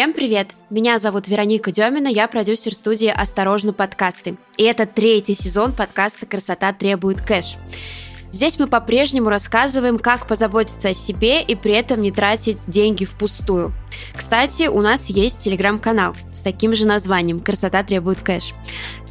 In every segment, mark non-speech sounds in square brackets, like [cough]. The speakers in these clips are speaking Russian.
Всем привет! Меня зовут Вероника Демина, я продюсер студии «Осторожно, подкасты». И это третий сезон подкаста «Красота требует кэш». Здесь мы по-прежнему рассказываем, как позаботиться о себе и при этом не тратить деньги впустую. Кстати, у нас есть телеграм-канал с таким же названием «Красота требует кэш».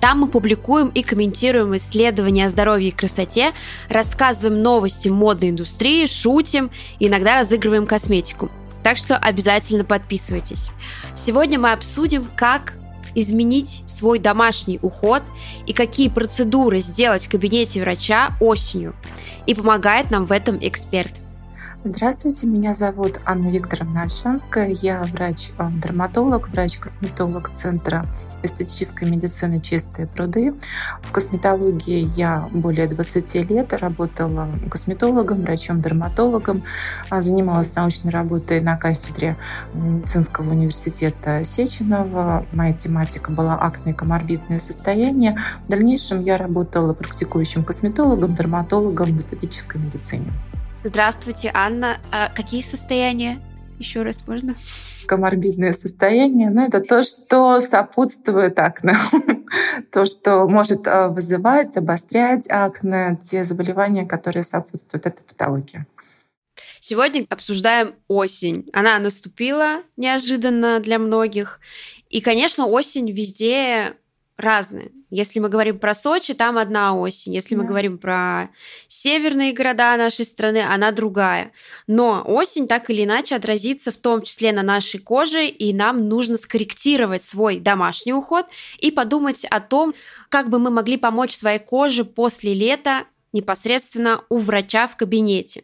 Там мы публикуем и комментируем исследования о здоровье и красоте, рассказываем новости модной индустрии, шутим, иногда разыгрываем косметику. Так что обязательно подписывайтесь. Сегодня мы обсудим, как изменить свой домашний уход и какие процедуры сделать в кабинете врача осенью. И помогает нам в этом эксперт – Здравствуйте, меня зовут Анна Викторовна Альшанская. Я врач-дерматолог, врач-косметолог Центра эстетической медицины «Чистые пруды». В косметологии я более 20 лет работала косметологом, врачом-дерматологом, а, занималась научной работой на кафедре медицинского университета Сеченова. Моя тематика была акне и коморбидное состояние. В дальнейшем я работала практикующим косметологом, дерматологом в эстетической медицине. Здравствуйте, Анна. А какие состояния? Еще раз можно? Коморбидное состояние, ну, это то, что сопутствует акне. [laughs] то, что может а, вызывать, обострять акне, те заболевания, которые сопутствуют этой патологии. Сегодня обсуждаем осень. Она наступила неожиданно для многих. И, конечно, осень везде разные. Если мы говорим про Сочи, там одна осень. Если да. мы говорим про северные города нашей страны, она другая. Но осень так или иначе отразится в том числе на нашей коже, и нам нужно скорректировать свой домашний уход и подумать о том, как бы мы могли помочь своей коже после лета непосредственно у врача в кабинете.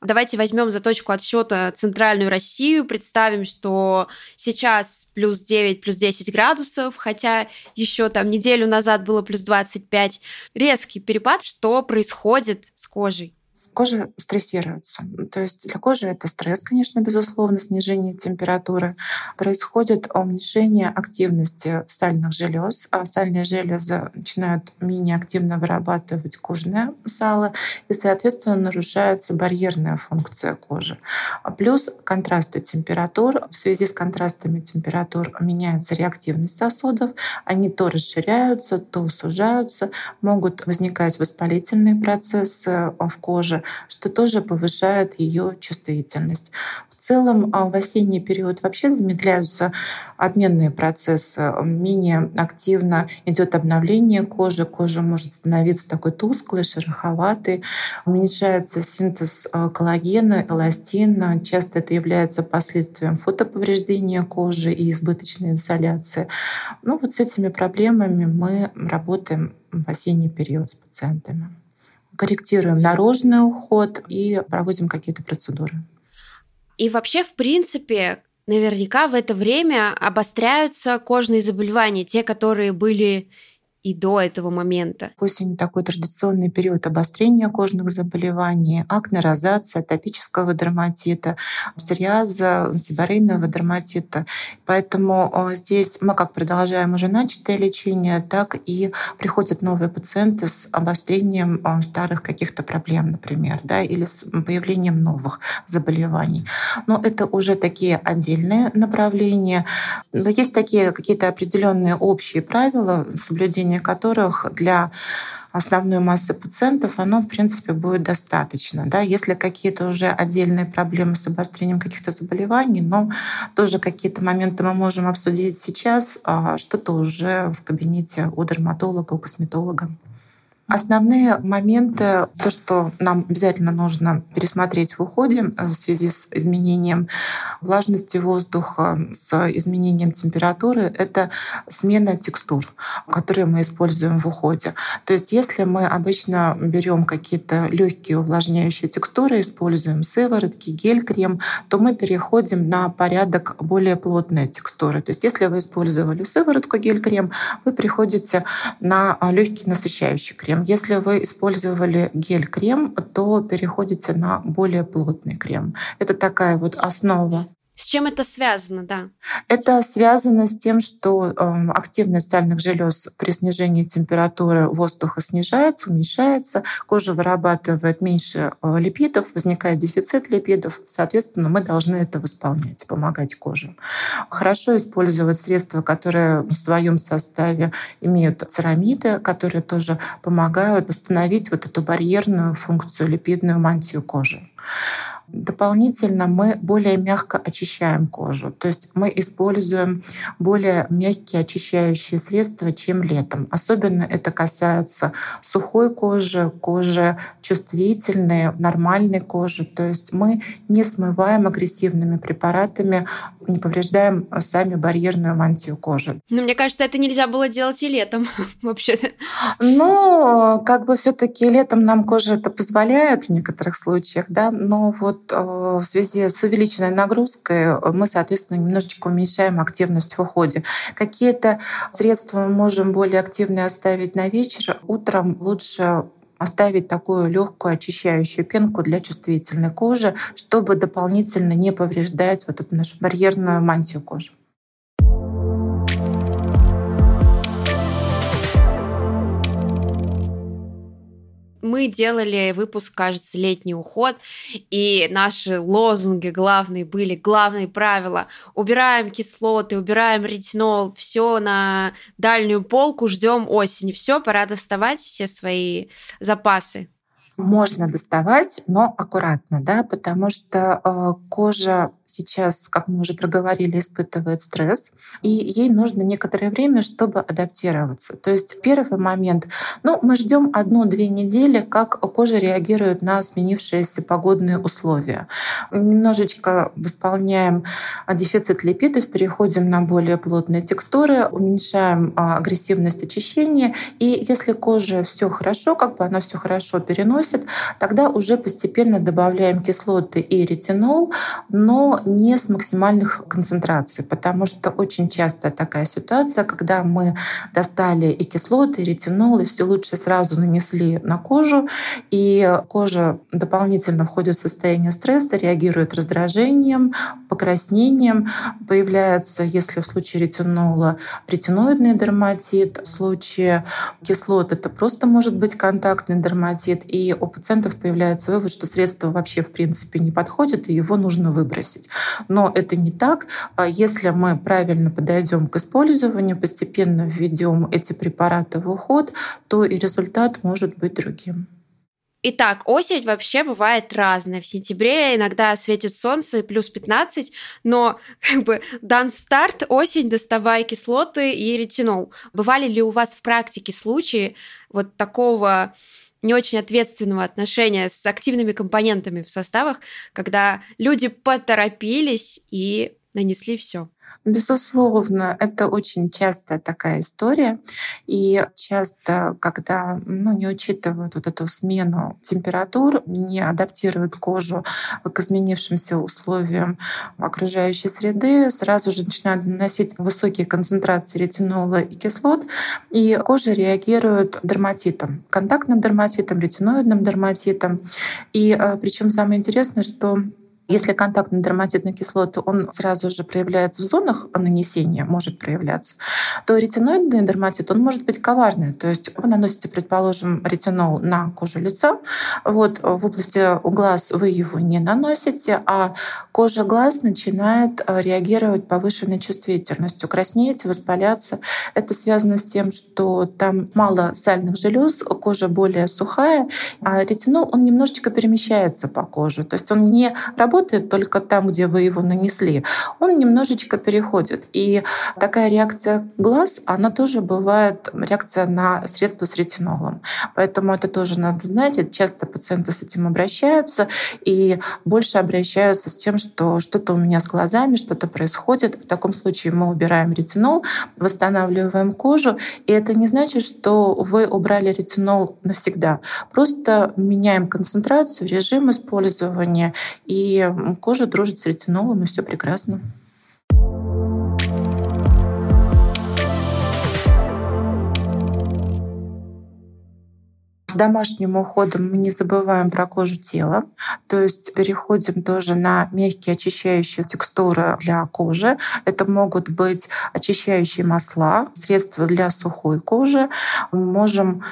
Давайте возьмем за точку отсчета центральную Россию, представим, что сейчас плюс 9, плюс 10 градусов, хотя еще там неделю назад было плюс 25. Резкий перепад, что происходит с кожей? Кожа стрессируется. То есть для кожи это стресс, конечно, безусловно, снижение температуры. Происходит уменьшение активности сальных желез. А сальные железы начинают менее активно вырабатывать кожное сало, и, соответственно, нарушается барьерная функция кожи. Плюс контрасты температур. В связи с контрастами температур меняется реактивность сосудов. Они то расширяются, то сужаются. Могут возникать воспалительные процессы в коже, кожи, что тоже повышает ее чувствительность. В целом а, в осенний период вообще замедляются обменные процессы, менее активно идет обновление кожи, кожа может становиться такой тусклой, шероховатой, уменьшается синтез а, коллагена, эластина, часто это является последствием фотоповреждения кожи и избыточной инсоляции. Ну вот с этими проблемами мы работаем в осенний период с пациентами корректируем наружный уход и проводим какие-то процедуры. И вообще, в принципе, наверняка в это время обостряются кожные заболевания, те, которые были и до этого момента. Осень такой традиционный период обострения кожных заболеваний, акне, розация, атопического дерматита, псориаза, сибарейного дерматита. Поэтому э, здесь мы как продолжаем уже начатое лечение, так и приходят новые пациенты с обострением э, старых каких-то проблем, например, да, или с появлением новых заболеваний. Но это уже такие отдельные направления. Есть такие какие-то определенные общие правила соблюдения лечения которых для основной массы пациентов, оно, в принципе, будет достаточно. Да? Если какие-то уже отдельные проблемы с обострением каких-то заболеваний, но тоже какие-то моменты мы можем обсудить сейчас, а что-то уже в кабинете у дерматолога, у косметолога. Основные моменты, то, что нам обязательно нужно пересмотреть в уходе э, в связи с изменением влажности воздуха, с изменением температуры, это смена текстур, которые мы используем в уходе. То есть если мы обычно берем какие-то легкие увлажняющие текстуры, используем сыворотки, гель-крем, то мы переходим на порядок более плотные текстуры. То есть если вы использовали сыворотку, гель-крем, вы переходите на легкий насыщающий крем крем. Если вы использовали гель-крем, то переходите на более плотный крем. Это такая вот основа. С чем это связано, да? Это связано с тем, что э, активность сальных желез при снижении температуры воздуха снижается, уменьшается, кожа вырабатывает меньше э, липидов, возникает дефицит липидов, соответственно, мы должны это восполнять, помогать коже. Хорошо использовать средства, которые в своем составе имеют церамиды, которые тоже помогают восстановить вот эту барьерную функцию, липидную мантию кожи. Дополнительно мы более мягко очищаем кожу. То есть мы используем более мягкие очищающие средства, чем летом. Особенно это касается сухой кожи, кожи чувствительной, нормальной кожи. То есть мы не смываем агрессивными препаратами, не повреждаем сами барьерную мантию кожи. Но мне кажется, это нельзя было делать и летом [laughs] вообще-то. Ну, как бы все таки летом нам кожа это позволяет в некоторых случаях, да, но вот вот э, в связи с увеличенной нагрузкой э, мы, соответственно, немножечко уменьшаем активность в уходе. Какие-то средства мы можем более активные оставить на вечер. Утром лучше оставить такую легкую очищающую пенку для чувствительной кожи, чтобы дополнительно не повреждать вот эту нашу барьерную мантию кожи. Мы делали выпуск, кажется, летний уход, и наши лозунги главные были, главные правила. Убираем кислоты, убираем ретинол, все на дальнюю полку, ждем осени. Все, пора доставать все свои запасы можно доставать, но аккуратно, да, потому что э, кожа сейчас, как мы уже проговорили, испытывает стресс, и ей нужно некоторое время, чтобы адаптироваться. То есть первый момент, ну, мы ждем одну-две недели, как кожа реагирует на сменившиеся погодные условия. Немножечко восполняем дефицит липидов, переходим на более плотные текстуры, уменьшаем а, агрессивность очищения, и если кожа все хорошо, как бы она все хорошо переносит, тогда уже постепенно добавляем кислоты и ретинол, но не с максимальных концентраций, потому что очень часто такая ситуация, когда мы достали и кислоты, и ретинол, и все лучше сразу нанесли на кожу, и кожа дополнительно входит в состояние стресса, реагирует раздражением, покраснением, появляется, если в случае ретинола, ретиноидный дерматит, в случае кислот это просто может быть контактный дерматит, и у пациентов появляется вывод, что средство вообще в принципе не подходит, и его нужно выбросить. Но это не так. А если мы правильно подойдем к использованию, постепенно введем эти препараты в уход, то и результат может быть другим. Итак, осень вообще бывает разная. В сентябре иногда светит солнце плюс 15, но как бы дан старт, осень, доставай кислоты и ретинол. Бывали ли у вас в практике случаи вот такого не очень ответственного отношения с активными компонентами в составах, когда люди поторопились и нанесли все. Безусловно, это очень частая такая история. И часто, когда ну, не учитывают вот эту смену температур, не адаптируют кожу к изменившимся условиям окружающей среды, сразу же начинают наносить высокие концентрации ретинола и кислот, и кожа реагирует дерматитом, контактным дерматитом, ретиноидным дерматитом. И э, причем самое интересное, что если контактный дерматитный кислоты, он сразу же проявляется в зонах нанесения, может проявляться, то ретиноидный дерматит, он может быть коварный. То есть вы наносите, предположим, ретинол на кожу лица, вот в области глаз вы его не наносите, а кожа глаз начинает э, реагировать повышенной чувствительностью, краснеть, воспаляться. Это связано с тем, что там мало сальных желез, кожа более сухая, а ретинол, он немножечко перемещается по коже. То есть он не работает работает только там, где вы его нанесли, он немножечко переходит. И такая реакция глаз, она тоже бывает реакция на средства с ретинолом. Поэтому это тоже надо знать. Часто пациенты с этим обращаются и больше обращаются с тем, что что-то у меня с глазами, что-то происходит. В таком случае мы убираем ретинол, восстанавливаем кожу. И это не значит, что вы убрали ретинол навсегда. Просто меняем концентрацию, режим использования и кожа дружит с ретинолом, и все прекрасно. С домашним уходом мы не забываем про кожу тела, то есть переходим тоже на мягкие очищающие текстуры для кожи. Это могут быть очищающие масла, средства для сухой кожи. Мы можем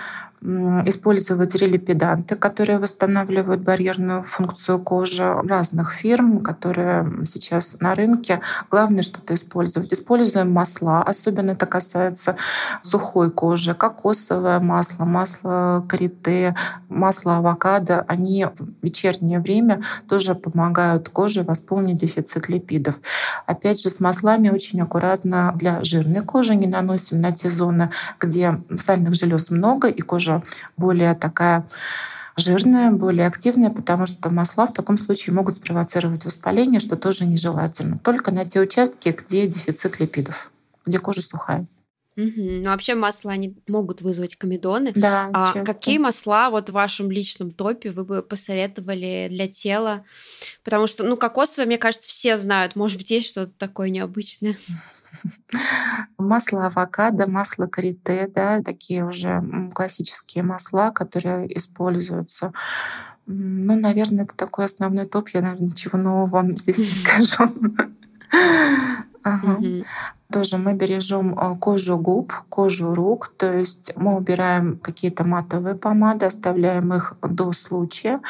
использовать релипиданты, которые восстанавливают барьерную функцию кожи разных фирм, которые сейчас на рынке. Главное что-то использовать. Используем масла, особенно это касается сухой кожи, кокосовое масло, масло карите, масло авокадо. Они в вечернее время тоже помогают коже восполнить дефицит липидов. Опять же, с маслами очень аккуратно для жирной кожи не наносим на те зоны, где сальных желез много и кожа более такая жирная, более активная, потому что масла в таком случае могут спровоцировать воспаление, что тоже нежелательно. Только на те участки, где дефицит липидов, где кожа сухая. Угу. Ну, вообще масла они могут вызвать комедоны. Да, а часто. какие масла вот в вашем личном топе вы бы посоветовали для тела? Потому что, ну, кокосовое, мне кажется, все знают. Может быть, есть что-то такое необычное? [laughs] Масло авокадо, масло карите, да, такие уже классические масла, которые используются. Ну, наверное, это такой основной топ. Я, наверное, ничего нового вам здесь не скажу. [laughs] Ага. Угу. Тоже мы бережем а, кожу губ, кожу рук, то есть мы убираем какие-то матовые помады, оставляем их до случая,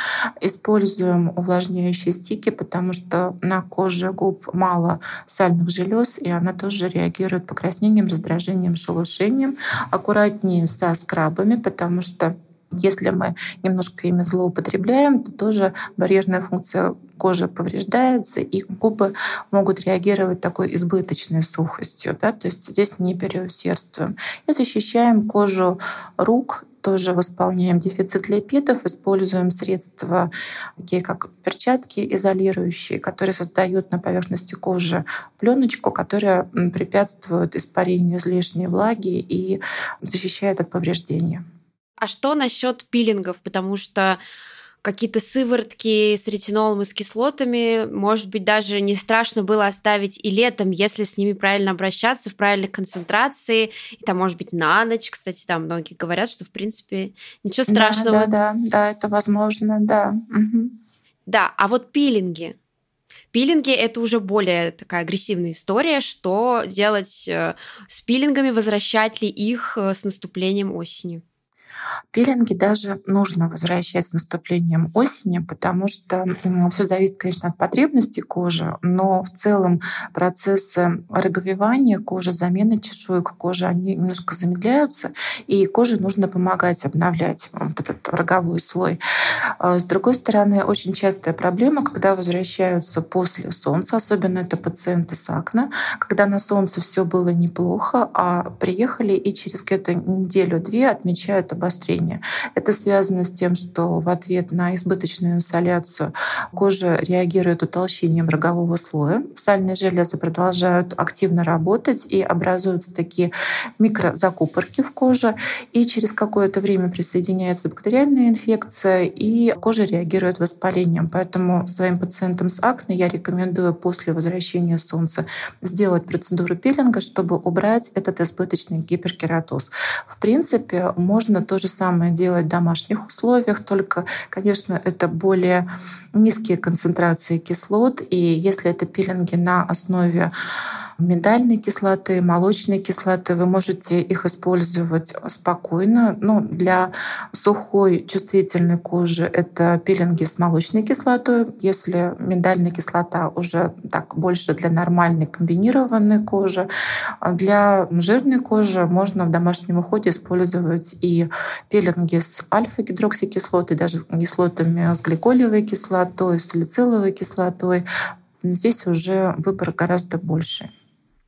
используем увлажняющие стики, потому что на коже губ мало сальных желез, и она тоже реагирует покраснением, раздражением, шелушением. Аккуратнее со скрабами, потому что если мы немножко ими злоупотребляем, то тоже барьерная функция кожи повреждается, и губы могут реагировать такой избыточной сухостью. Да? То есть здесь не переусердствуем. И защищаем кожу рук тоже восполняем дефицит липидов, используем средства, такие как перчатки изолирующие, которые создают на поверхности кожи пленочку, которая препятствует испарению излишней влаги и защищает от повреждения. А что насчет пилингов? Потому что какие-то сыворотки с ретинолом и с кислотами, может быть, даже не страшно было оставить и летом, если с ними правильно обращаться, в правильной концентрации, и там, может быть, на ночь, кстати, там многие говорят, что, в принципе, ничего страшного. Да, да, да, да это возможно, да. Угу. Да, а вот пилинги, Пилинги — это уже более такая агрессивная история. Что делать э, с пилингами, возвращать ли их э, с наступлением осени? Пилинги даже нужно возвращать с наступлением осени, потому что все зависит, конечно, от потребностей кожи, но в целом процессы роговевания кожи, замены чешуек кожи, они немножко замедляются, и коже нужно помогать обновлять вот этот роговой слой. А с другой стороны, очень частая проблема, когда возвращаются после солнца, особенно это пациенты с акне, когда на солнце все было неплохо, а приехали и через где-то неделю-две отмечают обострение обострения. Это связано с тем, что в ответ на избыточную инсоляцию кожа реагирует утолщением рогового слоя. Сальные железы продолжают активно работать и образуются такие микрозакупорки в коже. И через какое-то время присоединяется бактериальная инфекция, и кожа реагирует воспалением. Поэтому своим пациентам с акне я рекомендую после возвращения солнца сделать процедуру пилинга, чтобы убрать этот избыточный гиперкератоз. В принципе, можно тоже же самое делать в домашних условиях, только, конечно, это более низкие концентрации кислот. И если это пилинги на основе миндальной кислоты, молочной кислоты. Вы можете их использовать спокойно. Ну, для сухой чувствительной кожи это пилинги с молочной кислотой. Если миндальная кислота уже так больше для нормальной комбинированной кожи. Для жирной кожи можно в домашнем уходе использовать и пилинги с альфа-гидроксикислотой, даже с кислотами с гликолевой кислотой, с салициловой кислотой. Здесь уже выбор гораздо больше.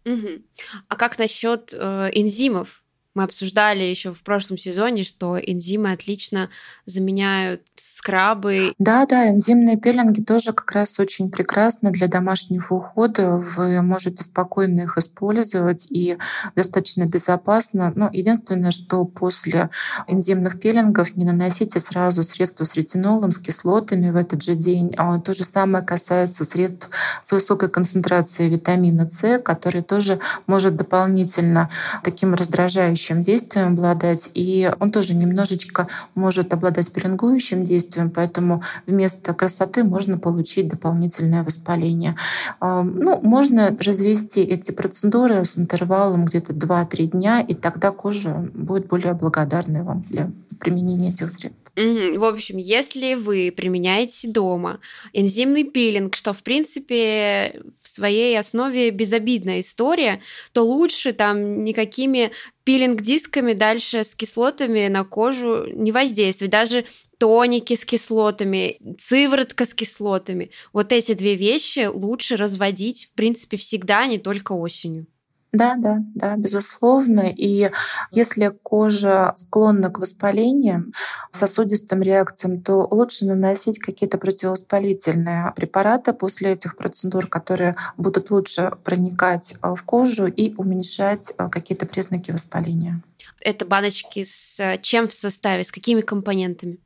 Угу. А как насчет э, энзимов? Мы обсуждали еще в прошлом сезоне, что энзимы отлично заменяют скрабы. Да, да, энзимные пилинги тоже как раз очень прекрасны для домашнего ухода. Вы можете спокойно их использовать и достаточно безопасно. Но единственное, что после энзимных пилингов не наносите сразу средства с ретинолом, с кислотами в этот же день. А то же самое касается средств с высокой концентрацией витамина С, который тоже может дополнительно таким раздражающим пигментирующим действием обладать, и он тоже немножечко может обладать пилингующим действием, поэтому вместо красоты можно получить дополнительное воспаление. Ну, можно развести эти процедуры с интервалом где-то 2-3 дня, и тогда кожа будет более благодарной вам для применения этих средств. В общем, если вы применяете дома энзимный пилинг, что в принципе в своей основе безобидная история, то лучше там никакими пилинг-дисками дальше с кислотами на кожу не воздействовать. Даже тоники с кислотами, сыворотка с кислотами. Вот эти две вещи лучше разводить, в принципе, всегда, не только осенью. Да, да, да, безусловно. И если кожа склонна к воспалениям, сосудистым реакциям, то лучше наносить какие-то противовоспалительные препараты после этих процедур, которые будут лучше проникать а, в кожу и уменьшать а, какие-то признаки воспаления. Это баночки с чем в составе, с какими компонентами?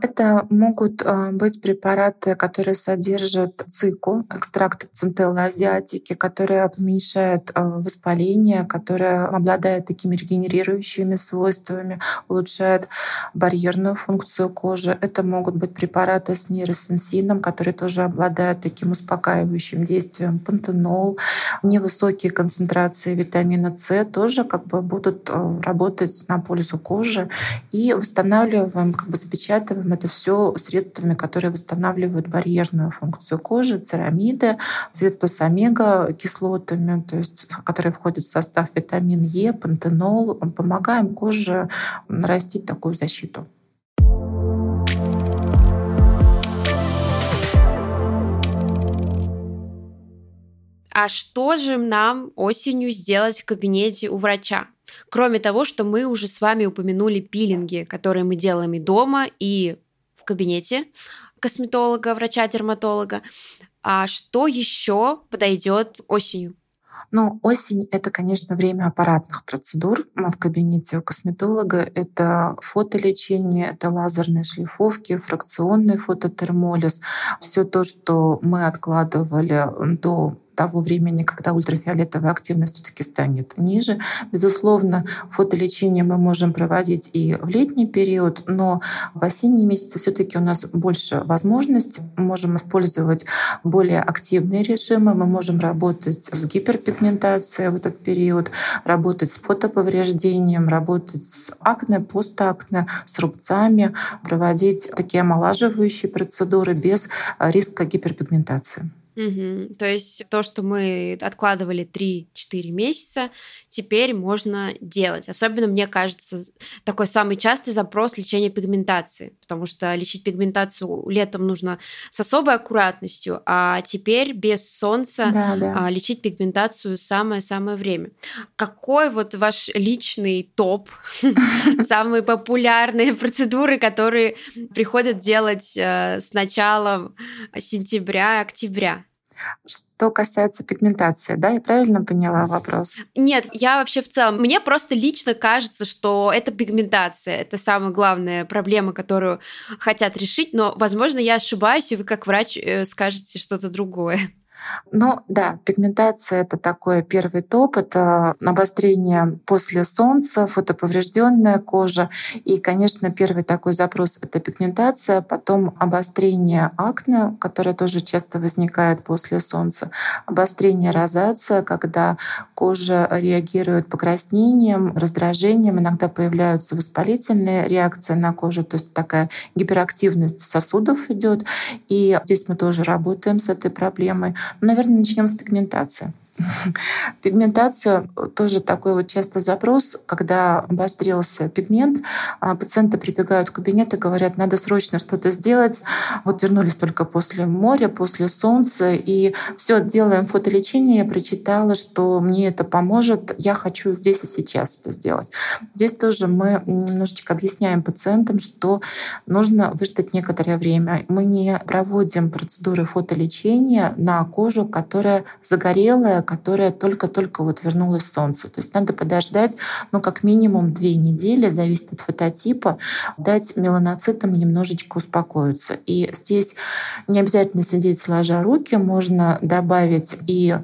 Это могут э, быть препараты, которые содержат цику, экстракт центеллы азиатики, которые уменьшают э, воспаление, которые обладают такими регенерирующими свойствами, улучшают барьерную функцию кожи. Это могут быть препараты с нейросенсином, которые тоже обладают таким успокаивающим действием. Пантенол, невысокие концентрации витамина С тоже как бы будут э, работать на пользу кожи и восстанавливаем, как бы запечатываем это все средствами, которые восстанавливают барьерную функцию кожи, церамиды, средства с омега-кислотами, то есть, которые входят в состав витамин Е, пантенол. Помогаем коже нарастить такую защиту. А что же нам осенью сделать в кабинете у врача? Кроме того, что мы уже с вами упомянули пилинги, которые мы делаем и дома, и в кабинете косметолога, врача-дерматолога. А что еще подойдет осенью? Ну, осень — это, конечно, время аппаратных процедур в кабинете у косметолога. Это фотолечение, это лазерные шлифовки, фракционный фототермолиз. Все то, что мы откладывали до того времени, когда ультрафиолетовая активность все-таки станет ниже. Безусловно, фотолечение мы можем проводить и в летний период, но в осенние месяцы все-таки у нас больше возможностей. Мы можем использовать более активные режимы, мы можем работать с гиперпигментацией в этот период, работать с фотоповреждением, работать с акне, постакне, с рубцами, проводить такие омолаживающие процедуры без риска гиперпигментации. Угу. То есть то, что мы откладывали 3-4 месяца, теперь можно делать. Особенно, мне кажется, такой самый частый запрос лечения пигментации, потому что лечить пигментацию летом нужно с особой аккуратностью, а теперь без солнца да, да. А, лечить пигментацию самое-самое время. Какой вот ваш личный топ, [laughs] самые популярные процедуры, которые приходят делать э, с начала сентября-октября? Что касается пигментации, да, я правильно поняла вопрос? Нет, я вообще в целом, мне просто лично кажется, что это пигментация, это самая главная проблема, которую хотят решить, но, возможно, я ошибаюсь, и вы как врач э, скажете что-то другое. Ну да, пигментация это такой первый топ, это обострение после солнца, фотоповрежденная кожа. И, конечно, первый такой запрос это пигментация, потом обострение акне, которое тоже часто возникает после солнца, обострение розация, когда кожа реагирует покраснением, раздражением, иногда появляются воспалительные реакции на кожу, то есть такая гиперактивность сосудов идет. И здесь мы тоже работаем с этой проблемой. Наверное, начнем с пигментации. Пигментация тоже такой вот часто запрос, когда обострился пигмент, а пациенты прибегают в кабинет и говорят, надо срочно что-то сделать. Вот вернулись только после моря, после солнца, и все делаем фотолечение. Я прочитала, что мне это поможет, я хочу здесь и сейчас это сделать. Здесь тоже мы немножечко объясняем пациентам, что нужно выждать некоторое время. Мы не проводим процедуры фотолечения на кожу, которая загорелая, которая только-только вот вернулась солнце. То есть надо подождать, ну, как минимум две недели, зависит от фототипа, дать меланоцитам немножечко успокоиться. И здесь не обязательно сидеть сложа руки, можно добавить и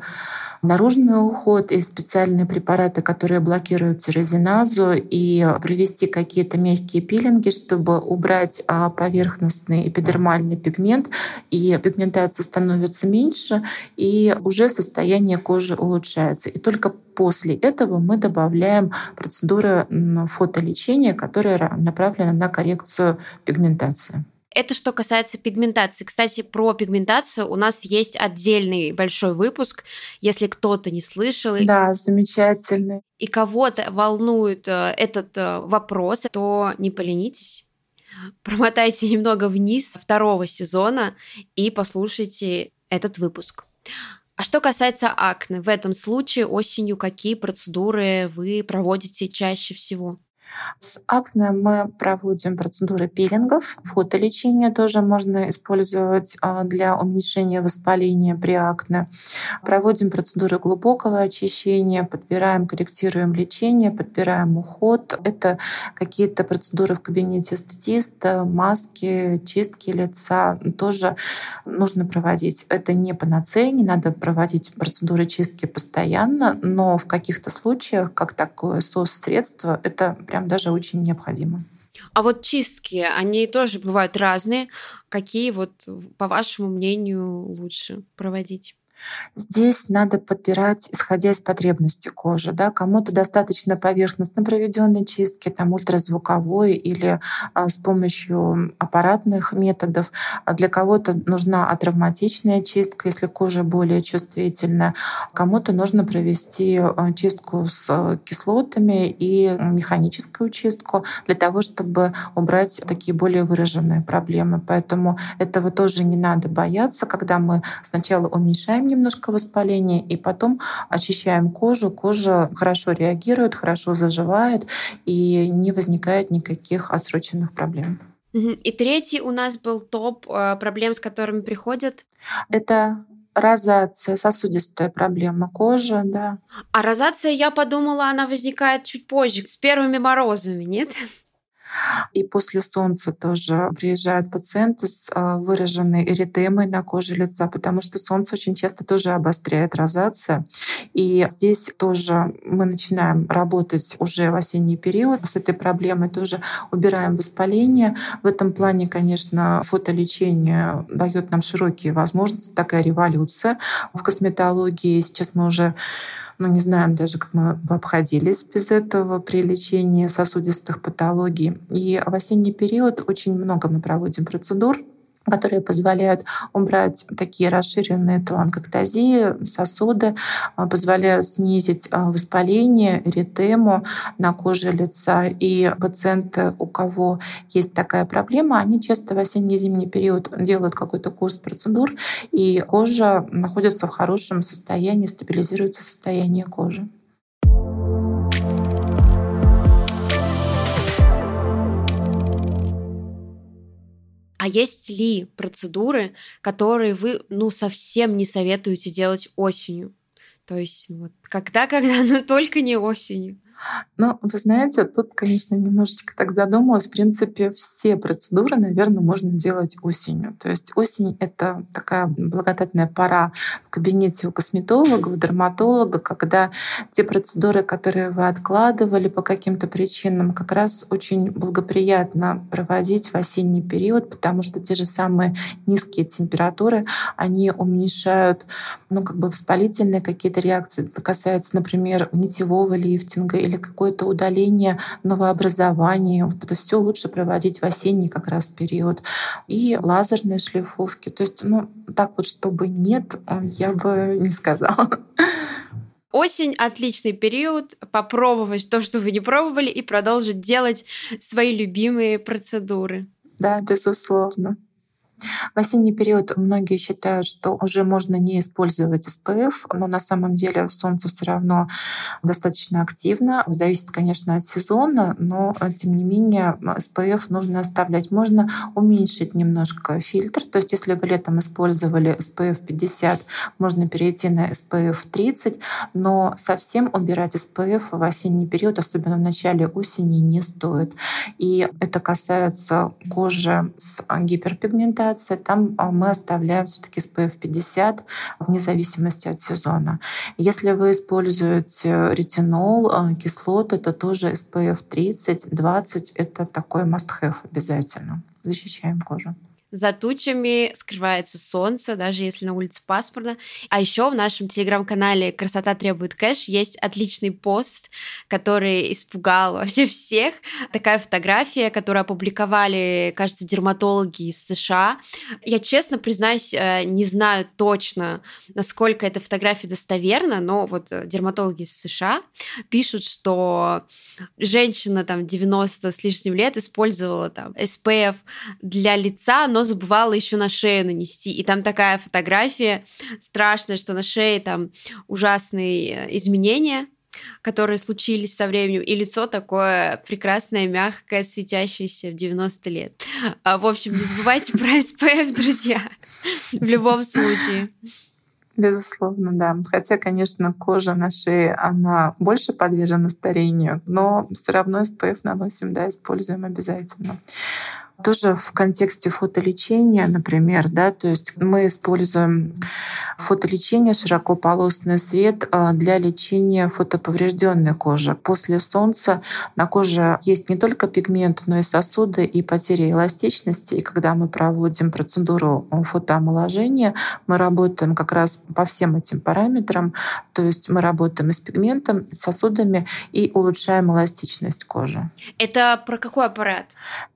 наружный уход и специальные препараты, которые блокируют тирозиназу, и провести какие-то мягкие пилинги, чтобы убрать а, поверхностный эпидермальный пигмент, и пигментация становится меньше, и уже состояние кожи улучшается. И только после этого мы добавляем процедуры фотолечения, которая направлена на коррекцию пигментации. Это что касается пигментации. Кстати, про пигментацию у нас есть отдельный большой выпуск, если кто-то не слышал. Да, замечательный. И кого-то волнует э, этот э, вопрос, то не поленитесь. Промотайте [laughs] немного вниз второго сезона и послушайте этот выпуск. А что касается акне, в этом случае осенью какие процедуры вы проводите чаще всего? С акне мы проводим процедуры пилингов. Фотолечение тоже можно использовать а, для уменьшения воспаления при акне. Проводим процедуры глубокого очищения, подбираем, корректируем лечение, подбираем уход. Это какие-то процедуры в кабинете эстетиста, маски, чистки лица тоже нужно проводить. Это не панацея, не надо проводить процедуры чистки постоянно, но в каких-то случаях, как такое СОС-средство, это прям даже очень необходимо. А вот чистки, они тоже бывают разные. Какие вот, по вашему мнению, лучше проводить? Здесь надо подбирать, исходя из потребности кожи. Да? Кому-то достаточно поверхностно проведенной чистки, там ультразвуковой или а, с помощью аппаратных методов. А для кого-то нужна атравматичная чистка, если кожа более чувствительная. Кому-то нужно провести а, чистку с кислотами и механическую чистку для того, чтобы убрать такие более выраженные проблемы. Поэтому этого тоже не надо бояться, когда мы сначала уменьшаем немножко воспаление, и потом очищаем кожу. Кожа хорошо реагирует, хорошо заживает, и не возникает никаких отсроченных проблем. И третий у нас был топ э, проблем, с которыми приходят. Это розация, сосудистая проблема кожи, да. А розация, я подумала, она возникает чуть позже, с первыми морозами, нет? И после солнца тоже приезжают пациенты с а, выраженной эритемой на коже лица, потому что солнце очень часто тоже обостряет розация. И здесь тоже мы начинаем работать уже в осенний период с этой проблемой, тоже убираем воспаление. В этом плане, конечно, фотолечение дает нам широкие возможности, такая революция в косметологии. Сейчас мы уже ну, не знаем даже, как мы обходились без этого при лечении сосудистых патологий. И в осенний период очень много мы проводим процедур, которые позволяют убрать такие расширенные таланкоктазии, сосуды, а, позволяют снизить а, воспаление, эритему на коже лица. И пациенты, у кого есть такая проблема, они часто в осенне-зимний период делают какой-то курс процедур, и кожа находится в хорошем состоянии, стабилизируется состояние кожи. А есть ли процедуры, которые вы, ну, совсем не советуете делать осенью? То есть вот когда, когда, но только не осенью. Ну, вы знаете, тут, конечно, немножечко так задумалась. В принципе, все процедуры, наверное, можно делать осенью. То есть осень — это такая благодатная пора в кабинете у косметолога, у дерматолога, когда те процедуры, которые вы откладывали по каким-то причинам, как раз очень благоприятно проводить в осенний период, потому что те же самые низкие температуры, они уменьшают ну, как бы воспалительные какие-то реакции. Это касается, например, нитевого лифтинга или какое-то удаление новообразования. Вот это все лучше проводить в осенний как раз период. И лазерные шлифовки. То есть, ну, так вот, чтобы нет, я бы не сказала. Осень — отличный период попробовать то, что вы не пробовали, и продолжить делать свои любимые процедуры. Да, безусловно. В осенний период многие считают, что уже можно не использовать SPF, но на самом деле солнце все равно достаточно активно. Зависит, конечно, от сезона, но э, тем не менее SPF нужно оставлять. Можно уменьшить немножко фильтр. То есть если вы летом использовали SPF 50, можно перейти на SPF 30, но совсем убирать SPF в осенний период, особенно в начале осени, не стоит. И это касается кожи с гиперпигментацией, пигментация, там а, мы оставляем все таки SPF 50 вне зависимости от сезона. Если вы используете ретинол, а, кислоты, то тоже SPF 30, 20 — это такой must-have обязательно. Защищаем кожу. За тучами скрывается солнце, даже если на улице пасмурно. А еще в нашем телеграм-канале «Красота требует кэш» есть отличный пост, который испугал вообще всех. Такая фотография, которую опубликовали, кажется, дерматологи из США. Я, честно признаюсь, э, не знаю точно, насколько эта фотография достоверна, но вот э, дерматологи из США пишут, что женщина там 90 с лишним лет использовала там SPF для лица, но забывала еще на шею нанести. И там такая фотография страшная, что на шее там ужасные э, изменения, которые случились со временем, и лицо такое прекрасное, мягкое, светящееся в 90 лет. А, в общем, не забывайте про SPF, друзья, в любом случае. Безусловно, да. Хотя, конечно, кожа на шее, она больше подвержена старению, но все равно SPF наносим, да, используем обязательно. Тоже в контексте фотолечения, например, да, то есть мы используем фотолечение, широкополосный свет а, для лечения фотоповрежденной кожи. После солнца на коже есть не только пигмент, но и сосуды и потеря эластичности. И когда мы проводим процедуру фотоомоложения, мы работаем как раз по всем этим параметрам. То есть мы работаем и с пигментом, и с сосудами и улучшаем эластичность кожи. Это про какой аппарат?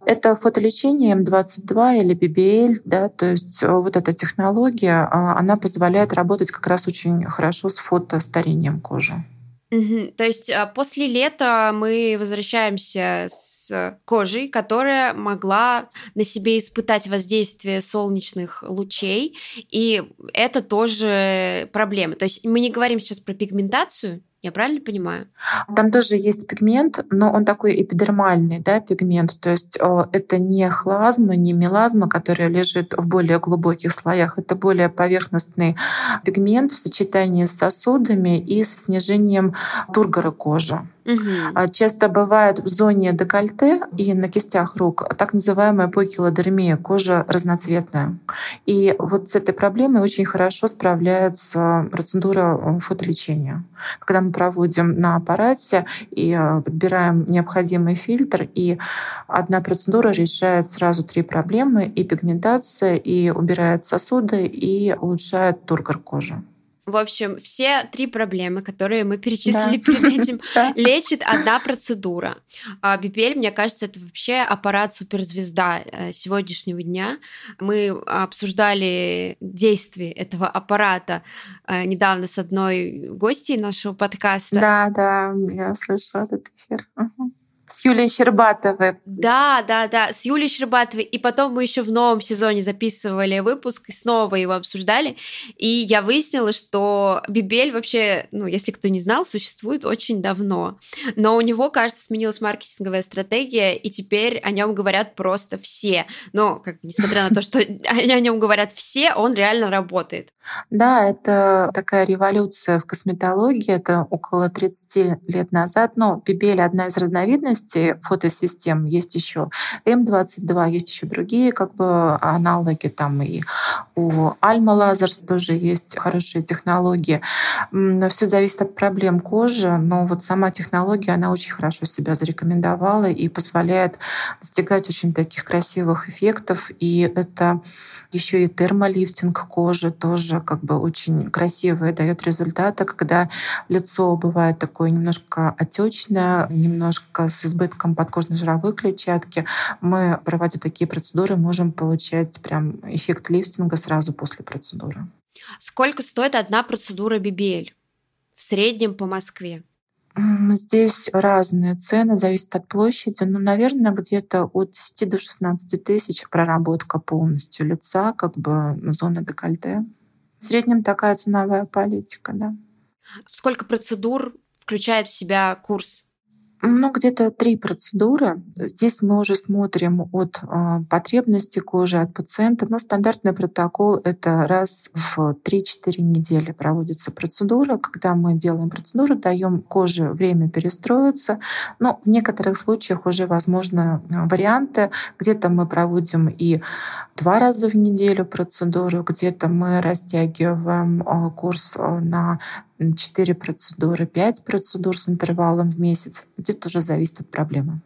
Это фотолечение М22 или BBL, да, то есть э, вот эта технология, а, она позволяет работать как раз очень хорошо с фотостарением кожи. Угу. То есть а, после лета мы возвращаемся с кожей, которая могла на себе испытать воздействие солнечных лучей, и это тоже проблема. То есть мы не говорим сейчас про пигментацию, я правильно понимаю? Там тоже есть пигмент, но он такой эпидермальный да, пигмент. То есть это не хлазма, не мелазма, которая лежит в более глубоких слоях. Это более поверхностный пигмент в сочетании с сосудами и со снижением тургора кожи. Угу. Часто бывает в зоне декольте и на кистях рук так называемая покилодермия, кожа разноцветная. И вот с этой проблемой очень хорошо справляется процедура э, фотолечения. Когда мы проводим на аппарате и э, подбираем необходимый фильтр, и одна процедура решает сразу три проблемы, и пигментация, и убирает сосуды, и улучшает тургор кожи. В общем, все три проблемы, которые мы перечислили да. [laughs] перед этим, лечит одна процедура. А BPL, мне кажется, это вообще аппарат суперзвезда э, сегодняшнего дня. Мы обсуждали действие этого аппарата э, недавно с одной гостьей нашего подкаста. Да, да, я слышала этот эфир. Угу. С Юлией Щербатовой. Да, да, да, с Юлией Щербатовой. И потом мы еще в новом сезоне записывали выпуск и снова его обсуждали. И я выяснила, что Бибель вообще, ну, если кто не знал, существует очень давно. Но у него, кажется, сменилась маркетинговая стратегия, и теперь о нем говорят просто все. Но, как несмотря на то, что [laughs] о нем говорят все, он реально работает. Да, это такая революция в косметологии. Это около 30 лет назад. Но Бибель одна из разновидностей мощности фотосистем есть еще М22, есть еще другие как бы аналоги там и у Alma Lasers тоже есть хорошие технологии. Все зависит от проблем кожи, но вот сама технология, она очень хорошо себя зарекомендовала и позволяет достигать очень таких красивых эффектов. И это еще и термолифтинг кожи тоже как бы очень красивый дает результаты, когда лицо бывает такое немножко отечное, немножко с избытком подкожной жировой клетчатки, мы, проводя такие процедуры, можем получать прям эффект лифтинга сразу после процедуры. Сколько стоит одна процедура BBL в среднем по Москве? Здесь разные цены, зависит от площади, но, наверное, где-то от 10 до 16 тысяч проработка полностью лица, как бы зона декольте. В среднем такая ценовая политика, да. Сколько процедур включает в себя курс Ну, где-то три процедуры. Здесь мы уже смотрим от э, потребности кожи, от пациента. Но стандартный протокол — это раз в 3-4 недели проводится процедура. Когда мы делаем процедуру, даем коже время перестроиться. Но в некоторых случаях уже возможны э, варианты. Где-то мы проводим и два раза в неделю процедуру, где-то мы растягиваем э, курс э, на 4 процедуры, 5 процедур с интервалом в месяц. Здесь тоже зависит от проблемы.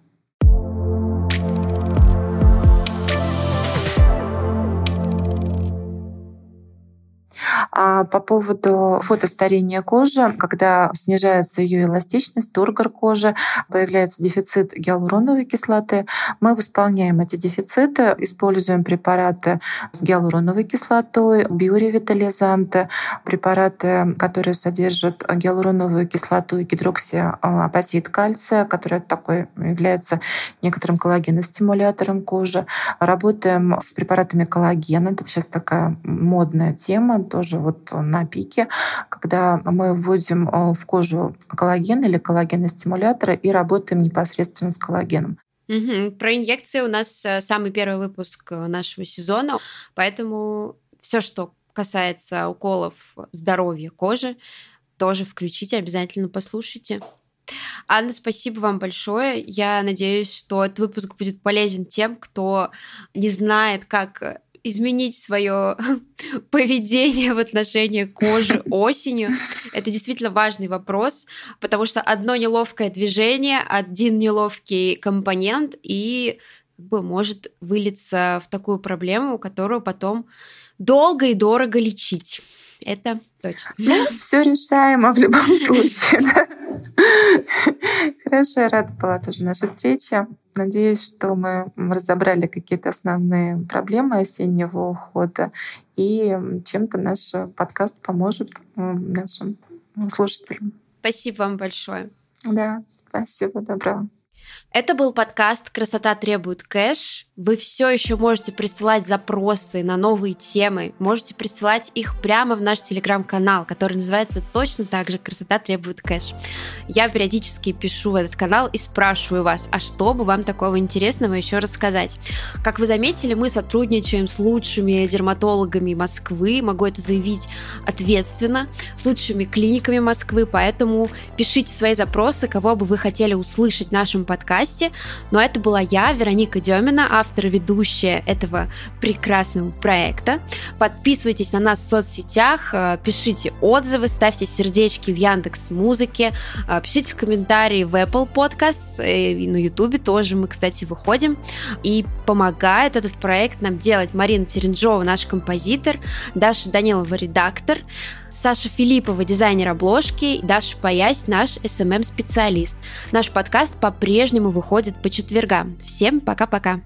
А по поводу фотостарения кожи, когда снижается ее эластичность, тургор кожи, появляется дефицит гиалуроновой кислоты, мы восполняем эти дефициты, используем препараты с гиалуроновой кислотой, биоревитализанты, препараты, которые содержат гиалуроновую кислоту и гидроксиапатит кальция, который такой является некоторым коллагеностимулятором кожи. Работаем с препаратами коллагена. Это сейчас такая модная тема, тоже вот на пике, когда мы вводим э, в кожу коллаген или коллагеностимуляторы и работаем непосредственно с коллагеном. Угу. Про инъекции у нас э, самый первый выпуск э, нашего сезона, поэтому все, что касается уколов здоровья кожи, тоже включите, обязательно послушайте. Анна, спасибо вам большое. Я надеюсь, что этот выпуск будет полезен тем, кто не знает, как изменить свое [laughs] поведение в отношении кожи [laughs] осенью. Это действительно важный вопрос, потому что одно неловкое движение, один неловкий компонент и как бы может вылиться в такую проблему, которую потом долго и дорого лечить. Это точно. Ну, все решаемо в любом [laughs] случае. Хорошо, я рада была тоже нашей встрече. Надеюсь, что мы разобрали какие-то основные проблемы осеннего ухода, и чем-то наш подкаст поможет нашим слушателям. Спасибо вам большое. Да, спасибо, доброго. Это был подкаст «Красота требует кэш». Вы все еще можете присылать запросы на новые темы, можете присылать их прямо в наш телеграм-канал, который называется точно так же «Красота требует кэш». Я периодически пишу в этот канал и спрашиваю вас, а что бы вам такого интересного еще рассказать? Как вы заметили, мы сотрудничаем с лучшими дерматологами Москвы, могу это заявить ответственно, с лучшими клиниками Москвы, поэтому пишите свои запросы, кого бы вы хотели услышать в нашем подкасте. Но это была я, Вероника Демина, автор и ведущая этого прекрасного проекта. Подписывайтесь на нас в соцсетях, э, пишите отзывы, ставьте сердечки в Яндекс Музыке, э, пишите в комментарии в Apple Podcasts, э, и на YouTube тоже мы, кстати, выходим. И помогает этот проект нам делать Марина Теренжова, наш композитор, Даша Данилова, редактор, Саша Филиппова, дизайнер обложки, и Даша Паясь, наш SMM-специалист. Наш подкаст по-прежнему выходит по четвергам. Всем пока-пока!